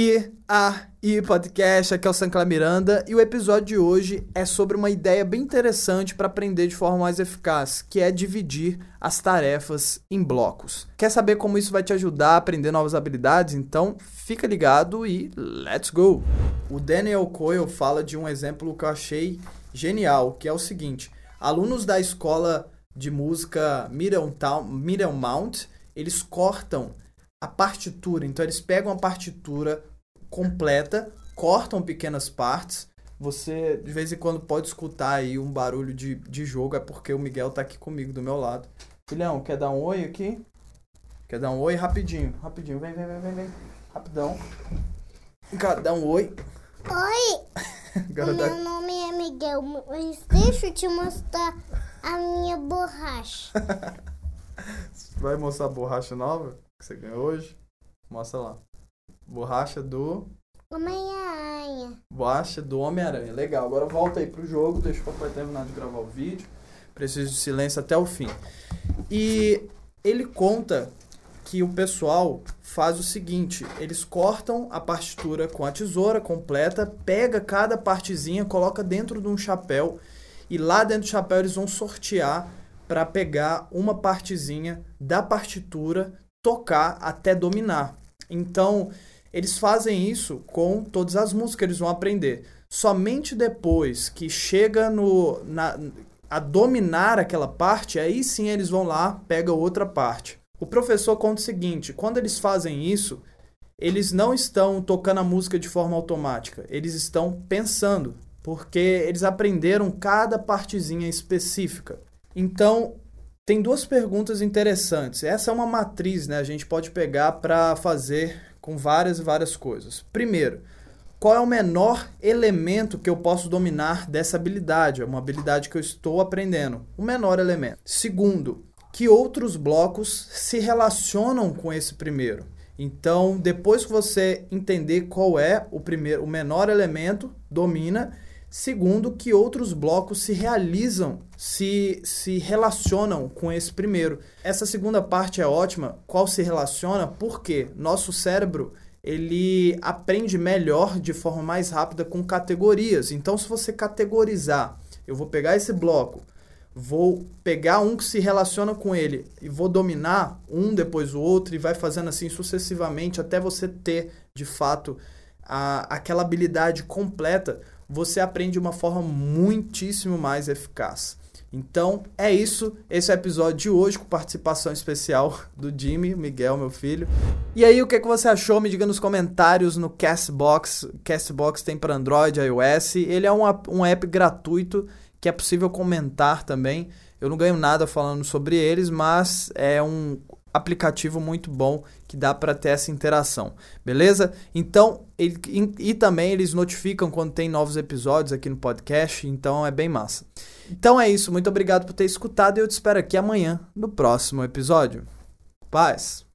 E a e podcast, aqui é o Sancla Miranda e o episódio de hoje é sobre uma ideia bem interessante para aprender de forma mais eficaz, que é dividir as tarefas em blocos. Quer saber como isso vai te ajudar a aprender novas habilidades? Então fica ligado e let's go! O Daniel Coyle fala de um exemplo que eu achei genial, que é o seguinte: alunos da escola de música Middlemount, eles cortam a partitura. Então eles pegam a partitura completa, cortam pequenas partes. Você de vez em quando pode escutar aí um barulho de, de jogo, é porque o Miguel tá aqui comigo do meu lado. Filhão, quer dar um oi aqui? Quer dar um oi rapidinho? Rapidinho, vem, vem, vem, vem, vem. Rapidão. Cara, dá um oi. Oi! Meu nome é Miguel, mas deixa eu te mostrar a minha borracha. Vai mostrar a borracha nova que você ganhou hoje? Mostra lá. Borracha do. Homem-Aranha. Borracha do Homem-Aranha. Legal. Agora volta aí pro jogo. Deixa o papai terminar de gravar o vídeo. Preciso de silêncio até o fim. E ele conta que o pessoal faz o seguinte: eles cortam a partitura com a tesoura completa, pega cada partezinha, coloca dentro de um chapéu e lá dentro do chapéu eles vão sortear para pegar uma partezinha da partitura, tocar até dominar. Então, eles fazem isso com todas as músicas que eles vão aprender. Somente depois que chega no, na, a dominar aquela parte, aí sim eles vão lá, pega outra parte. O professor conta o seguinte: quando eles fazem isso, eles não estão tocando a música de forma automática, eles estão pensando, porque eles aprenderam cada partezinha específica. Então, tem duas perguntas interessantes. Essa é uma matriz, né? A gente pode pegar para fazer com várias e várias coisas. Primeiro, qual é o menor elemento que eu posso dominar dessa habilidade? É uma habilidade que eu estou aprendendo. O menor elemento. Segundo, que outros blocos se relacionam com esse primeiro? Então, depois que você entender qual é o primeiro, o menor elemento, domina. Segundo, que outros blocos se realizam, se, se relacionam com esse primeiro. Essa segunda parte é ótima. Qual se relaciona? Porque nosso cérebro ele aprende melhor de forma mais rápida com categorias. Então, se você categorizar, eu vou pegar esse bloco, vou pegar um que se relaciona com ele e vou dominar um depois o outro e vai fazendo assim sucessivamente até você ter de fato a, aquela habilidade completa você aprende de uma forma muitíssimo mais eficaz. Então é isso. Esse é o episódio de hoje com participação especial do Jimmy, Miguel, meu filho. E aí, o que, é que você achou? Me diga nos comentários no Castbox. Castbox tem para Android, iOS. Ele é um, um app gratuito que é possível comentar também. Eu não ganho nada falando sobre eles, mas é um aplicativo muito bom que dá para ter essa interação, beleza? Então, ele, e, e também eles notificam quando tem novos episódios aqui no podcast, então é bem massa. Então é isso, muito obrigado por ter escutado e eu te espero aqui amanhã no próximo episódio. Paz!